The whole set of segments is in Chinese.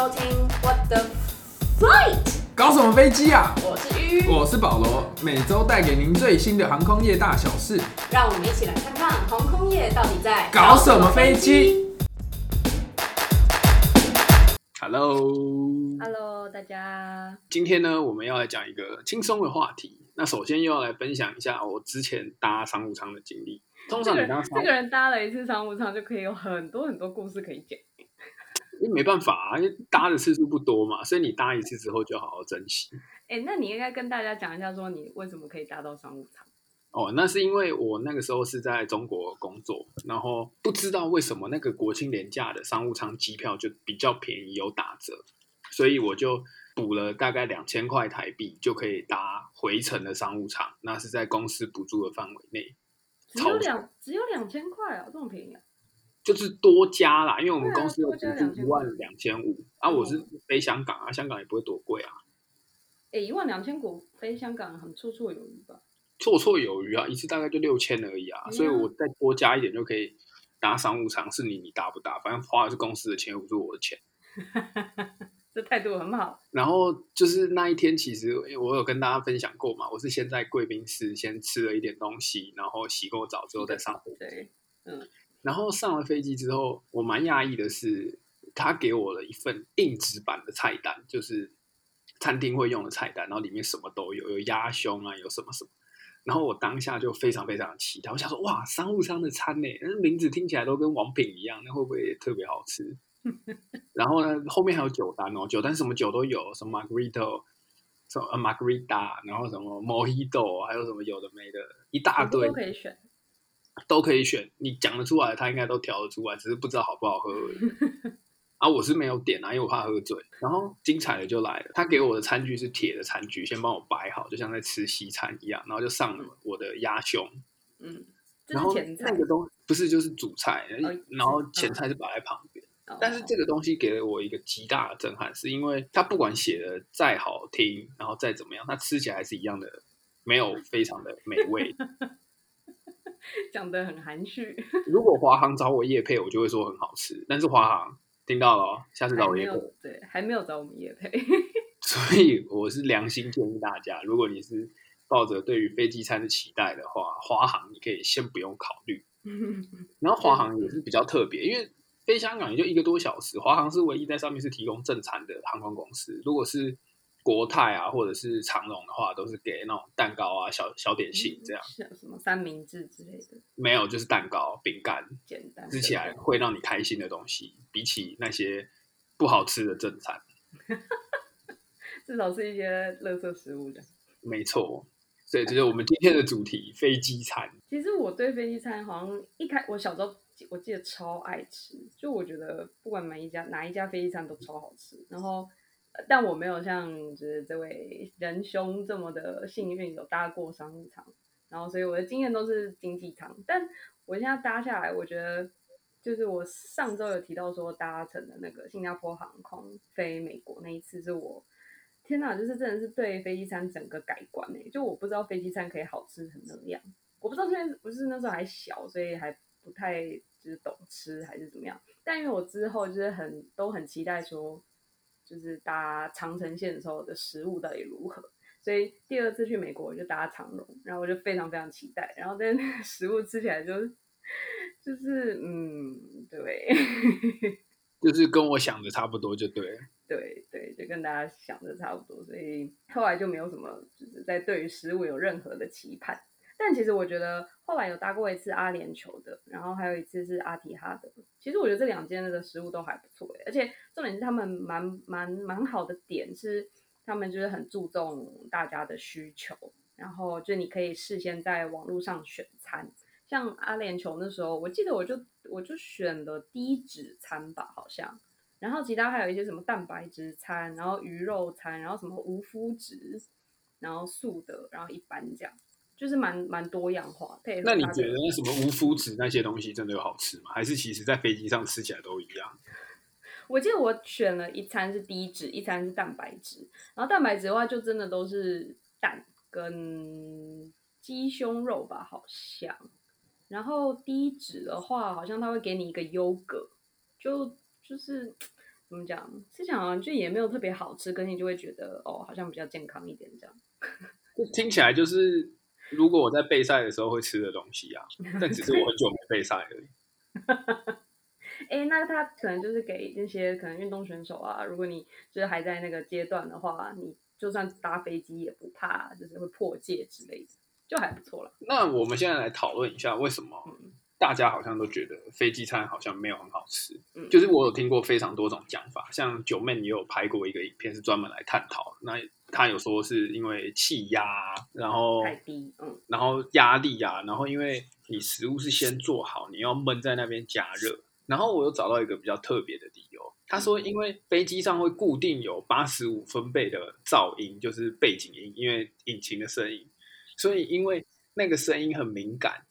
收听 What the Flight，搞什么飞机啊？我是鱼，我是保罗，每周带给您最新的航空业大小事。让我们一起来看看航空业到底在搞什么飞机。Hello，Hello，大家，今天呢，我们要来讲一个轻松的话题。那首先又要来分享一下我之前搭商务舱的经历。通这个人常你搭商务这个人搭了一次商务舱就可以有很多很多故事可以讲。因为没办法啊，因为搭的次数不多嘛，所以你搭一次之后就好好珍惜。哎，那你应该跟大家讲一下，说你为什么可以搭到商务舱？哦，那是因为我那个时候是在中国工作，然后不知道为什么那个国庆年假的商务舱机票就比较便宜，有打折，所以我就补了大概两千块台币就可以搭回程的商务舱，那是在公司补助的范围内，只有两只有两千块啊，这么便宜啊？就是多加啦，因为我们公司有补助一万两千五啊，我是哦飞香港啊，香港也不会多贵啊，哎，一万两千股飞香港很绰绰有余吧？绰绰有余啊，一次大概就六千而已啊，嗯所以我再多加一点就可以搭商务舱，是你你搭不搭，反正花的是公司的钱，又不是我的钱。这态度很好。然后就是那一天，其实我有跟大家分享过嘛，我是先在贵宾室先吃了一点东西，然后洗过澡之后再上飞机。对，然后上了飞机之后，我蛮讶异的是，他给我了一份硬纸版的菜单，就是餐厅会用的菜单，然后里面什么都有，有鸭胸啊，有什么什么。然后我当下就非常非常期待，我想说，哇，商务舱的餐呢，那名字听起来都跟王品一样，那会不会也特别好吃？然后呢，后面还有酒单哦，酒单什么酒都有，什么 Margarito，什么呃 Margarita，然后什么 Mojito，还有什么有的没的，一大堆都可以选。都可以选，你讲得出来，他应该都调得出来，只是不知道好不好喝而已。啊，我是没有点啊，因为我怕喝醉。然后精彩的就来了，他给我的餐具是铁的餐具，先帮我摆好，就像在吃西餐一样，然后就上了我的鸭胸，嗯，然后那。个东不是就是主菜，哦然后前菜是摆在旁边。哦但是这个东西给了我一个极大的震撼，是因为它不管写的再好听，然后再怎么样，它吃起来还是一样的，没有非常的美味。讲的很含蓄，如果华航找我夜配，我就会说很好吃。但是华航听到了哦，下次找我夜配。有对，还没有找我们夜配。所以我是良心建议大家，如果你是抱着对于飞机餐的期待的话，华航你可以先不用考虑。然后华航也是比较特别，因为飞香港也就一个多小时，华航是唯一在上面是提供正餐的航空公司。如果是国泰啊，或者是长荣的话，都是给那种蛋糕啊、小小点心这样，像什么三明治之类的，没有就是蛋糕、饼干，简单吃起来会让你开心的东西，比起那些不好吃的正餐，至少是一些垃圾食物的。没错。所以这就是我们今天的主题——飞机餐。其实我对飞机餐好像一开，我小时候我记得超爱吃，就我觉得不管每一家哪一家飞机餐都超好吃。然后，呃但我没有像就是这位仁兄这么的幸运有搭过商务舱，然后所以我的经验都是经济舱。但我现在搭下来，我觉得就是我上周有提到说搭乘的那个新加坡航空飞美国那一次，是我天哪，就是真的是对飞机餐整个改观诶、就我不知道飞机餐可以好吃成那样。我不知道现在不是那时候还小，所以还不太就是懂吃还是怎么样。但因为我之后就是很都很期待说，就是搭长城线的时候的食物到底如何。所以第二次去美国我就搭长荣，然后我就非常非常期待。然后但是那个食物吃起来就是就是嗯，对 就是跟我想的差不多，就对了。对对，就跟大家想的差不多。所以后来就没有什么就是在对于食物有任何的期盼。但其实我觉得后来有搭过一次阿联酋的，然后还有一次是阿提哈的。其实我觉得这两间的食物都还不错，而且重点是他们蛮蛮蛮好的点是，他们就是很注重大家的需求，然后就你可以事先在网络上选餐。像阿联酋那时候，我记得我就我就选了低脂餐吧，好像，然后其他还有一些什么蛋白质餐，然后鱼肉餐，然后什么无麸质，然后素的，然后一般这样。就是蛮蛮多样化，那你觉得那什么无麸质那些东西真的有好吃吗？还是其实在飞机上吃起来都一样？我记得我选了一餐是低脂，一餐是蛋白质，然后蛋白质的话就真的都是蛋跟鸡胸肉吧，好像。然后低脂的话，好像他会给你一个优格，就就是怎么讲？吃起来好像就也没有特别好吃，可是你就会觉得哦，好像比较健康一点这样。听起来就是如果我在备赛的时候会吃的东西啊，但只是我很久没备赛而已。哎，那他可能就是给那些可能运动选手啊，如果你就是还在那个阶段的话，你就算搭飞机也不怕，就是会破戒之类的，就还不错了。那我们现在来讨论一下，为什么大家好像都觉得飞机餐好像没有很好吃？嗯就是我有听过非常多种讲法，像九妹也有拍过一个影片，是专门来探讨。那他有说是因为气压，然后太低，嗯然后压力啊，然后因为你食物是先做好，你要闷在那边加热。然后我又找到一个比较特别的理由，他说因为飞机上会固定有八十五分贝的噪音，就是背景音，因为引擎的声音，所以因为那个声音很敏感，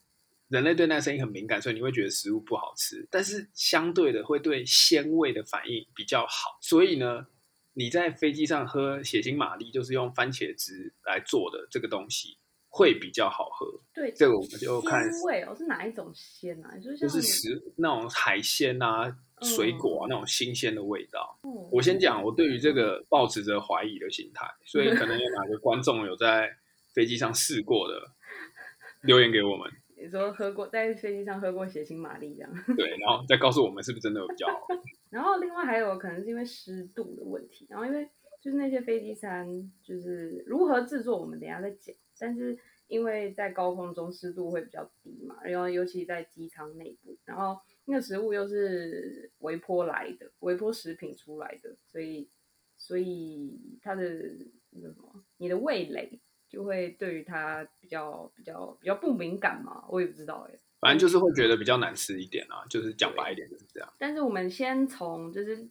人类对那个声音很敏感，所以你会觉得食物不好吃。但是相对的会对鲜味的反应比较好，所以呢，你在飞机上喝血腥玛丽，就是用番茄汁来做的这个东西，会比较好喝。对，这个我们就看鲜味哦，是哪一种鲜啊？就是就是食那种海鲜啊、水果啊那种新鲜的味道。哦我先讲，我对于这个抱持着怀疑的心态，所以可能有哪个观众有在飞机上试过的，留言给我们，你说喝过在飞机上喝过血腥玛丽这样，对，然后再告诉我们是不是真的有比较好。然后另外还有可能是因为湿度的问题，然后因为就是那些飞机餐就是如何制作，我们等一下再讲。但是因为在高空中湿度会比较低嘛，然后尤其在机舱内部，然后那个食物又是微波来的，微波食品出来的，所以所以它的那个什么，你的味蕾就会对于它比较比较比较不敏感嘛，我也不知道哎、反正就是会觉得比较难吃一点啊，就是讲白一点就是这样。但是我们先从就是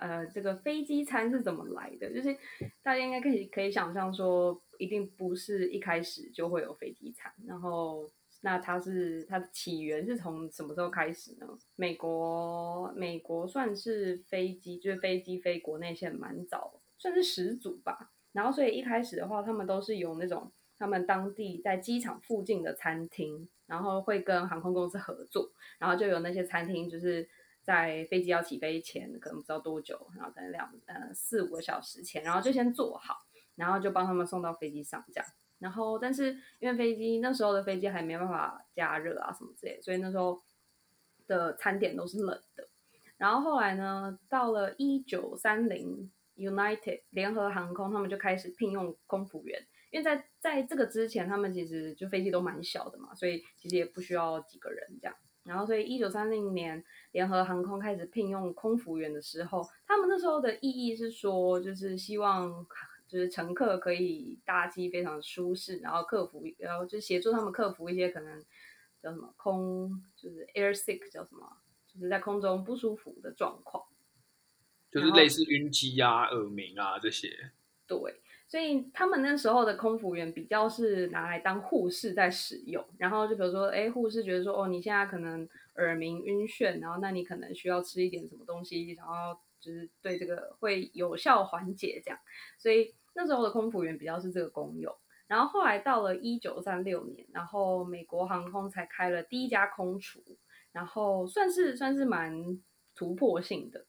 呃这个飞机餐是怎么来的，就是大家应该可以可以想象说，一定不是一开始就会有飞机餐，然后那它是它的起源是从什么时候开始呢？美国美国算是飞机就是飞机飞国内线蛮早，算是始祖吧。然后所以一开始的话，他们都是有那种他们当地在机场附近的餐厅，然后会跟航空公司合作，然后就有那些餐厅就是在飞机要起飞前，可能不知道多久，然后在两呃四五个小时前，然后就先做好，然后就帮他们送到飞机上这样。然后但是因为飞机那时候的飞机还没办法加热啊什么之类，所以那时候的餐点都是冷的。然后后来呢，到了一九三零，United 联合航空他们就开始聘用空服员，因为在在这个之前，他们其实就飞机都蛮小的嘛，所以其实也不需要几个人这样。然后，所以一九三零年，联合航空开始聘用空服员的时候，他们那时候的意义是说，就是希望就是乘客可以搭机非常舒适，然后克服，然后就协助他们克服一些可能叫什么空，就是 air sick 叫什么，就是在空中不舒服的状况。就是类似晕机啊、耳鸣啊这些。对，所以他们那时候的空服员比较是拿来当护士在使用，然后就比如说，哎，护士觉得说，哦，你现在可能耳鸣、晕眩，然后那你可能需要吃一点什么东西，然后就是对这个会有效缓解这样，所以那时候的空服员比较是这个功用。然后后来到了一九三六年，然后美国航空才开了第一家空厨，然后算是算是蛮突破性的。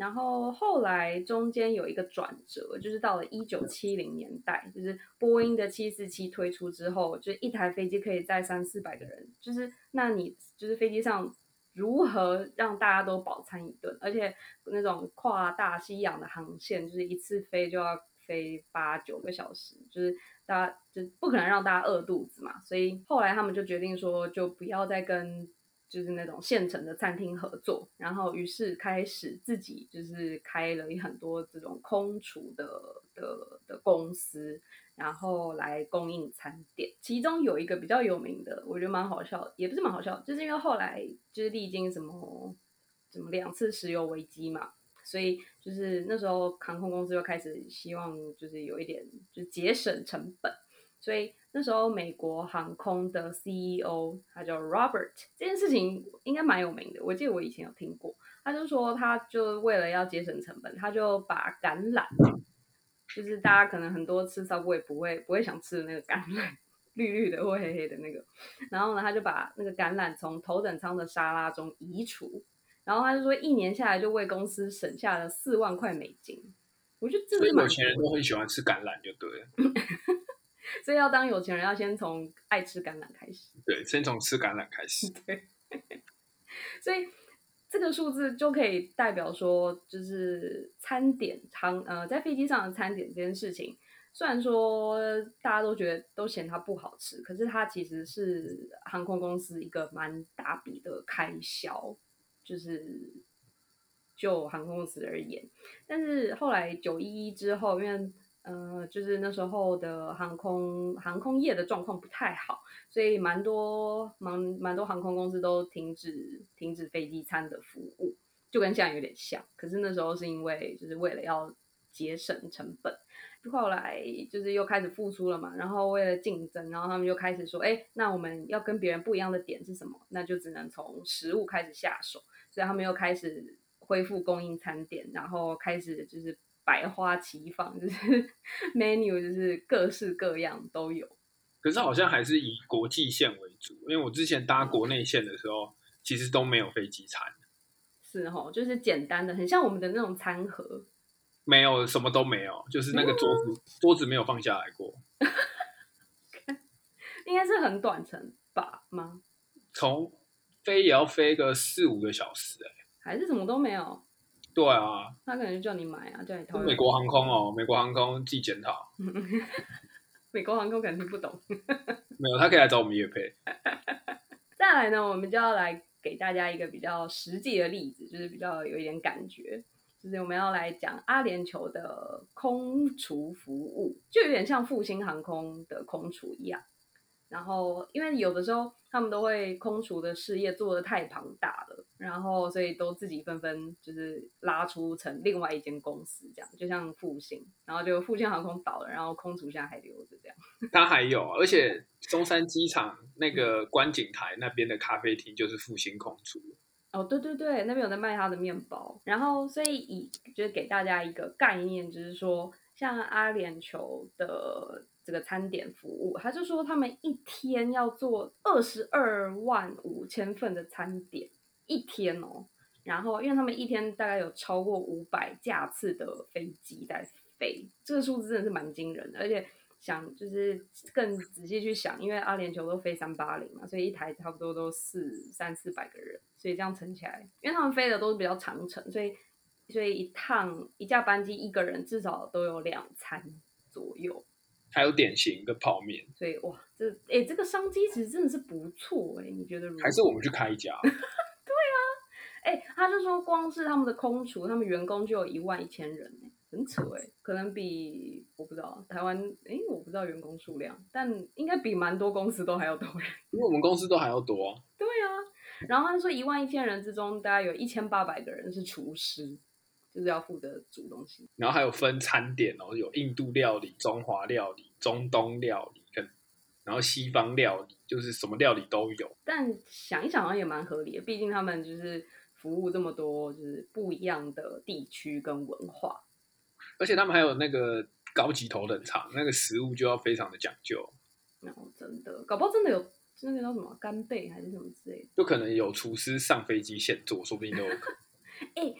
然后后来中间有一个转折，就是到了一九七零年代，就是波音的七四七推出之后，就一台飞机可以载三四百个人，就是那你就是飞机上如何让大家都饱餐一顿，而且那种跨大西洋的航线，就是一次飞就要飞八九个小时，就是大家就不可能让大家饿肚子嘛，所以后来他们就决定说，就不要再跟就是那种现成的餐厅合作，然后于是开始自己就是开了很多这种空厨的的的公司，然后来供应餐点。其中有一个比较有名的，我觉得蛮好笑，也不是蛮好笑，就是因为后来就是历经什么什么两次石油危机嘛，所以就是那时候航空公司就开始希望就是有一点就节省成本，所以那时候美国航空的 CEO 他叫 Robert，这件事情应该蛮有名的，我记得我以前有听过。他就说他就为了要节省成本，他就把橄榄，就是大家可能很多吃 Subway 不会不会想吃的那个橄榄，绿绿的或黑黑的那个，然后呢他就把那个橄榄从头等舱的沙拉中移除。然后他就说一年下来就为公司省下了四万块美金。我觉得这所以有钱人都很喜欢吃橄榄，就对了。所以要当有钱人，要先从爱吃橄榄开始。对，先从吃橄榄开始。对 所以这个数字就可以代表说，就是餐点餐呃在飞机上的餐点这件事情，虽然说大家都觉得都嫌它不好吃，可是它其实是航空公司一个蛮大笔的开销，就是就航空公司而言。但是后来九一一之后，因为呃，就是那时候的航空航空业的状况不太好，所以蛮多蛮蛮多航空公司都停止停止飞机餐的服务，就跟现在有点像。可是那时候是因为就是为了要节省成本，后来就是又开始复苏了嘛，然后为了竞争，然后他们就开始说，哎，那我们要跟别人不一样的点是什么？那就只能从食物开始下手，所以他们又开始恢复供应餐点，然后开始就是。百花齐放，就是 menu 就是各式各样都有。可是好像还是以国际线为主，因为我之前搭国内线的时候，其实都没有飞机餐。是哦，就是简单的，很像我们的那种餐盒。没有什么都没有，就是那个桌子，桌子没有放下来过。应该是很短程吧？吗？从飞也要飞个四五个小时，哎，还是什么都没有。对啊，他可能就叫你买啊，叫你掏。美国航空哦，美国航空自己检讨。美国航空可能听不懂。没有，他可以来找我们叶配。再来呢，我们就要来给大家一个比较实际的例子，就是比较有一点感觉，就是我们要来讲阿联酋的空厨服务，就有点像复兴航空的空厨一样。然后，因为有的时候他们都会空厨的事业做的太庞大了，然后所以都自己纷纷就是拉出成另外一间公司，这样就像复兴，然后就复兴航空倒了，然后空厨现在还留着这样。它还有，而且中山机场那个观景台那边的咖啡厅就是复兴空厨。哦，对对对，那边有在卖他的面包，然后所以以就是给大家一个概念，就是说像阿联酋的。这个餐点服务，他就说他们一天要做二十二万五千份的餐点一天哦，然后因为他们一天大概有超过五百架次的飞机在飞，这个数字真的是蛮惊人的。而且想就是更仔细去想，因为阿联酋都飞三八零嘛，所以一台差不多都四三四百个人，所以这样乘起来，因为他们飞的都是比较长程，所以所以一趟一架班机一个人至少都有两餐左右。还有点心跟泡面，所以哇，这哎，这个商机其实真的是不错哎，你觉得？还是我们去开一家？哎，他就说光是他们的空厨，他们员工就有一万一千人哎，很扯哎，可能比我不知道台湾哎，我不知道员工数量，但应该比蛮多公司都还要多人，因为我们公司都还要多。对啊，然后他说一万一千人之中，大概有一千八百个人是厨师。就是要负责煮东西，然后还有分餐点哦，有印度料理、中华料理、中东料理跟然后西方料理，就是什么料理都有。但想一想好像也蛮合理的，毕竟他们就是服务这么多，就是不一样的地区跟文化。而且他们还有那个高级头等舱，那个食物就要非常的讲究。然后真的，搞不好真的有那个叫什么干贝还是什么之类的，就可能有厨师上飞机现做，说不定都有可能。哎。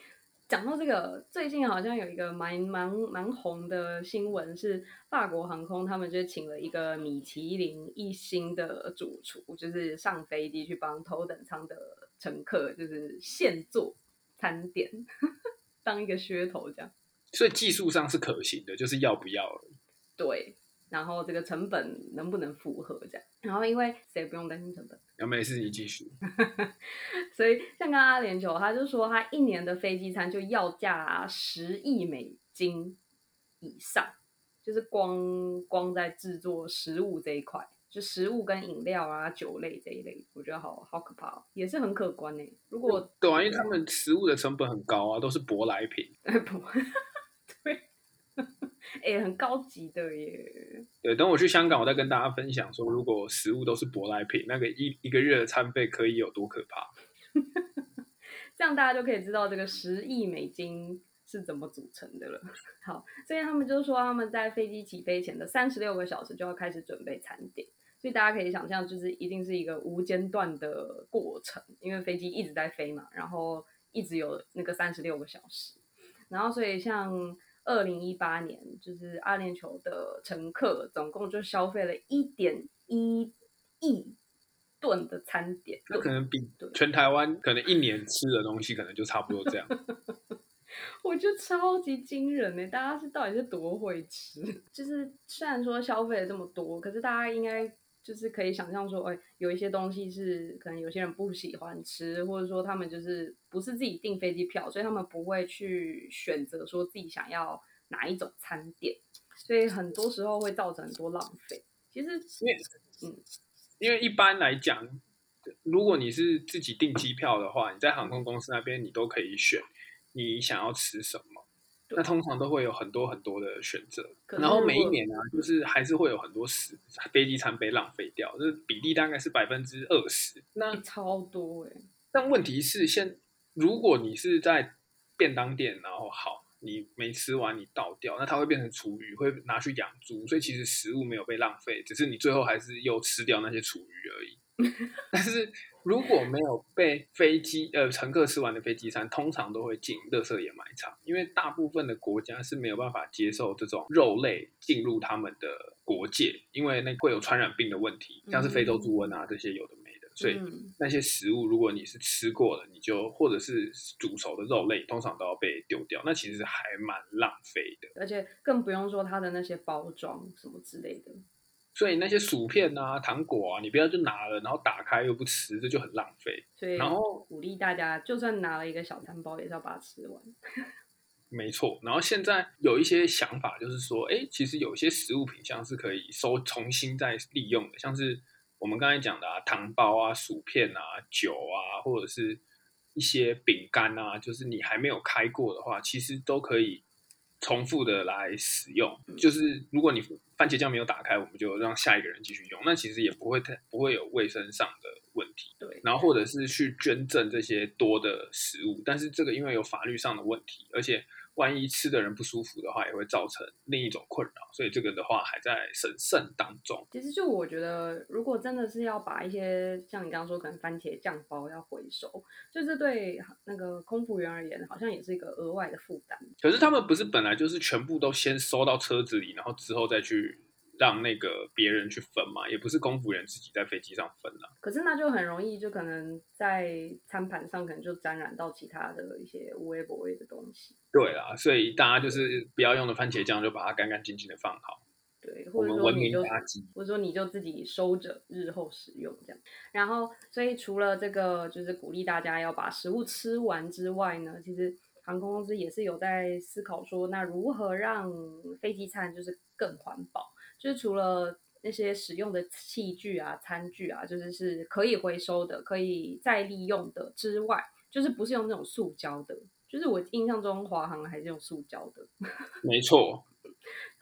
讲到这个，最近好像有一个蛮蛮蛮红的新闻，是法国航空他们就请了一个米其林一星的主厨，就是上飞机去帮头等舱的乘客，就是现做餐点，当一个噱头这样。所以技术上是可行的，就是要不要而已。对。然后这个成本能不能符合这样？然后因为谁不用担心成本？有没事你继续。所以像刚刚阿联酋，他就说他一年的飞机餐就要价十亿美金以上，就是光光在制作食物这一块，就食物跟饮料啊、酒类这一类，我觉得好好可怕，也是很可观呢。如果对啊，因为他们食物的成本很高啊，都是舶来品。对。哎，很高级的耶！对，等我去香港，我再跟大家分享说，如果食物都是舶来品，那个一一个月的餐费可以有多可怕？这样大家就可以知道这个十亿美金是怎么组成的了。好，所以他们就说他们在飞机起飞前的三十六个小时就要开始准备餐点，所以大家可以想象，就是一定是一个无间断的过程，因为飞机一直在飞嘛，然后一直有那个三十六个小时。然后所以像二零一八年，就是阿联酋的乘客总共就消费了一点一亿吨的餐点，那可能比全台湾可能一年吃的东西可能就差不多这样。我觉得超级惊人呢！大家是到底是多会吃？就是虽然说消费了这么多，可是大家应该就是可以想象说，哎，有一些东西是可能有些人不喜欢吃，或者说他们就是不是自己订飞机票，所以他们不会去选择说自己想要哪一种餐点，所以很多时候会造成很多浪费。其实，嗯，因为一般来讲，如果你是自己订机票的话，你在航空公司那边你都可以选你想要吃什么。那通常都会有很多很多的选择，然后每一年啊，就是还是会有很多食飞机餐被浪费掉，这比例大概是百分之二十。那欸超多哎、但问题是，现如果你是在便当店，然后好，你没吃完你倒掉，那它会变成厨余，会拿去养猪，所以其实食物没有被浪费，只是你最后还是又吃掉那些厨余而已。但是如果没有被飞机呃乘客吃完的飞机餐，通常都会进垃圾掩埋场，因为大部分的国家是没有办法接受这种肉类进入他们的国界，因为那会有传染病的问题，像是非洲猪瘟啊这些有的没的，所以嗯。那些食物，如果你是吃过了，你就或者是煮熟的肉类，通常都要被丢掉，那其实还蛮浪费的。而且更不用说它的那些包装什么之类的。所以那些薯片啊、糖果啊，你不要就拿了，然后打开又不吃，这就很浪费。所以然后鼓励大家，就算拿了一个小餐包，也是要把它吃完。没错，然后现在有一些想法，就是说，哎，其实有些食物品相是可以收重新再利用的，像是我们刚才讲的啊，糖包啊、薯片啊、酒啊，或者是一些饼干啊，就是你还没有开过的话，其实都可以重复的来使用。就是如果你番茄酱没有打开，我们就让下一个人继续用，那其实也不会太不会有卫生上的问题。对，然后或者是去捐赠这些多的食物，但是这个因为有法律上的问题，而且万一吃的人不舒服的话，也会造成另一种困扰，所以这个的话还在审慎当中。其实就我觉得，如果真的是要把一些像你刚刚说，可能番茄酱包要回收，就是对那个空服员而言，好像也是一个额外的负担。可是他们不是本来就是全部都先收到车子里，然后之后再去让那个别人去分嘛？也不是空服员自己在飞机上分啦。可是那就很容易，就可能在餐盘上可能就沾染到其他的一些无微不微的东西。对啦，所以大家就是不要用的番茄酱，就把它干干净净的放好。对，或者说你就。或者说你就自己收着，日后使用这样。然后，所以除了这个就是鼓励大家要把食物吃完之外呢，其实航空公司也是有在思考说，那如何让飞机餐就是更环保，就是除了那些使用的器具啊、餐具啊，就是是可以回收的、可以再利用的之外，就是不是用那种塑胶的。就是我印象中华航还是用塑胶的，没错，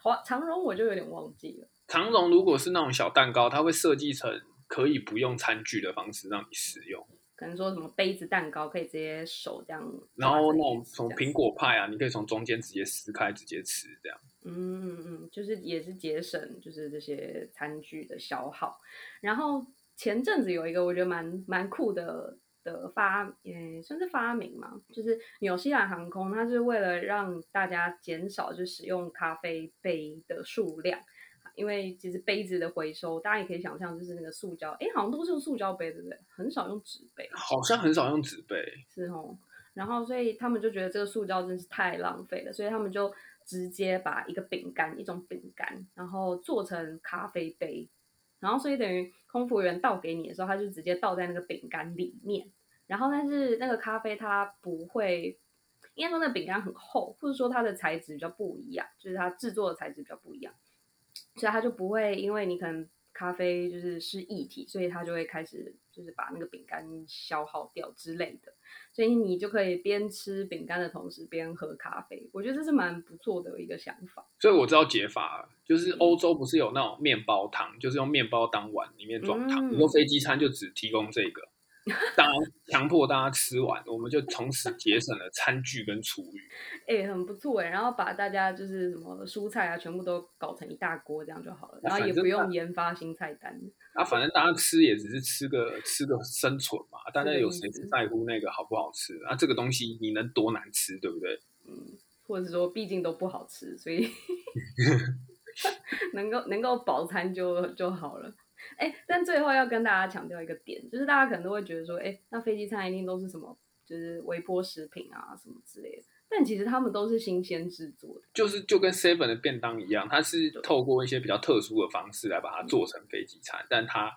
华长荣我就有点忘记了。长荣如果是那种小蛋糕，它会设计成可以不用餐具的方式让你使用。可能说什么杯子蛋糕可以直接手这样，然后那种从苹果派啊，你可以从中间直接撕开直接吃，这样。嗯嗯嗯，就是也是节省就是这些餐具的消耗。然后前阵子有一个我觉得蛮蛮酷的的发，也算是发明嘛，就是纽西兰航空，它是为了让大家减少就使用咖啡杯的数量。因为其实杯子的回收，大家也可以想象，就是那个塑胶，哎，好像都是用塑胶杯，对不对？很少用纸杯。好像很少用纸杯，是哦，然后所以他们就觉得这个塑胶真是太浪费了，所以他们就直接把一个饼干，一种饼干，然后做成咖啡杯，然后所以等于空服员倒给你的时候，他就直接倒在那个饼干里面，然后但是那个咖啡它不会，应该说那个饼干很厚，或者说它的材质比较不一样，就是它制作的材质比较不一样，所以它就不会因为你可能咖啡就是是液体，所以它就会开始就是把那个饼干消耗掉之类的。所以你就可以边吃饼干的同时边喝咖啡，我觉得这是蛮不错的一个想法。所以我知道解法了，就是欧洲不是有那种面包糖，就是用面包当碗里面装糖，嗯你说飞机餐就只提供这个。当然，强迫大家吃完，我们就从此节省了餐具跟厨余。哎、很不错哎。然后把大家就是什么蔬菜啊，全部都搞成一大锅，这样就好了。然后也不用研发新菜单。啊，反正大家吃也只是吃个吃个生存嘛，大家有谁思在乎那个好不好吃啊？这个东西你能多难吃，对不对？嗯，或者是说，毕竟都不好吃，所以 能够能够饱餐就就好了。哎，但最后要跟大家强调一个点，就是大家可能都会觉得说，哎，那飞机餐一定都是什么，就是微波食品啊什么之类的。但其实他们都是新鲜制作的，就是就跟 Seven 的便当一样，它是透过一些比较特殊的方式来把它做成飞机餐，但它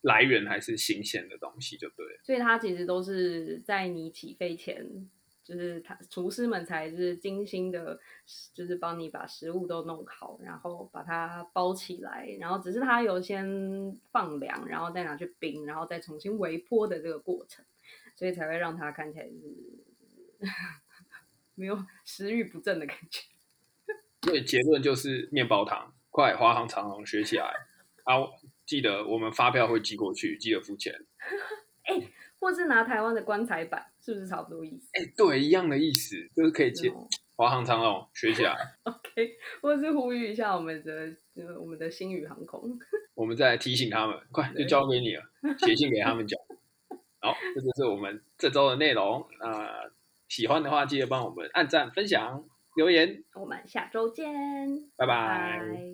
来源还是新鲜的东西，就对了。所以它其实都是在你起飞前，就是他厨师们才是精心的，就是帮你把食物都弄好，然后把它包起来，然后只是它有先放凉，然后再拿去冰，然后再重新微波的这个过程，所以才会让它看起来是 没有食欲不振的感觉。所以结论就是面包糖，快华航长荣学起来啊！记得我们发票会寄过去，记得付钱。哎或是拿台湾的棺材板，是不是差不多意思？哎，对，一样的意思，就是可以接哦 华航长荣学起来。OK，或是呼吁一下我们的呃我们的星宇航空。我们再提醒他们，快就交给你了，写信给他们讲。好，这就是我们这周的内容。那、喜欢的话，记得帮我们按赞、分享、留言，我们下周见，拜拜。拜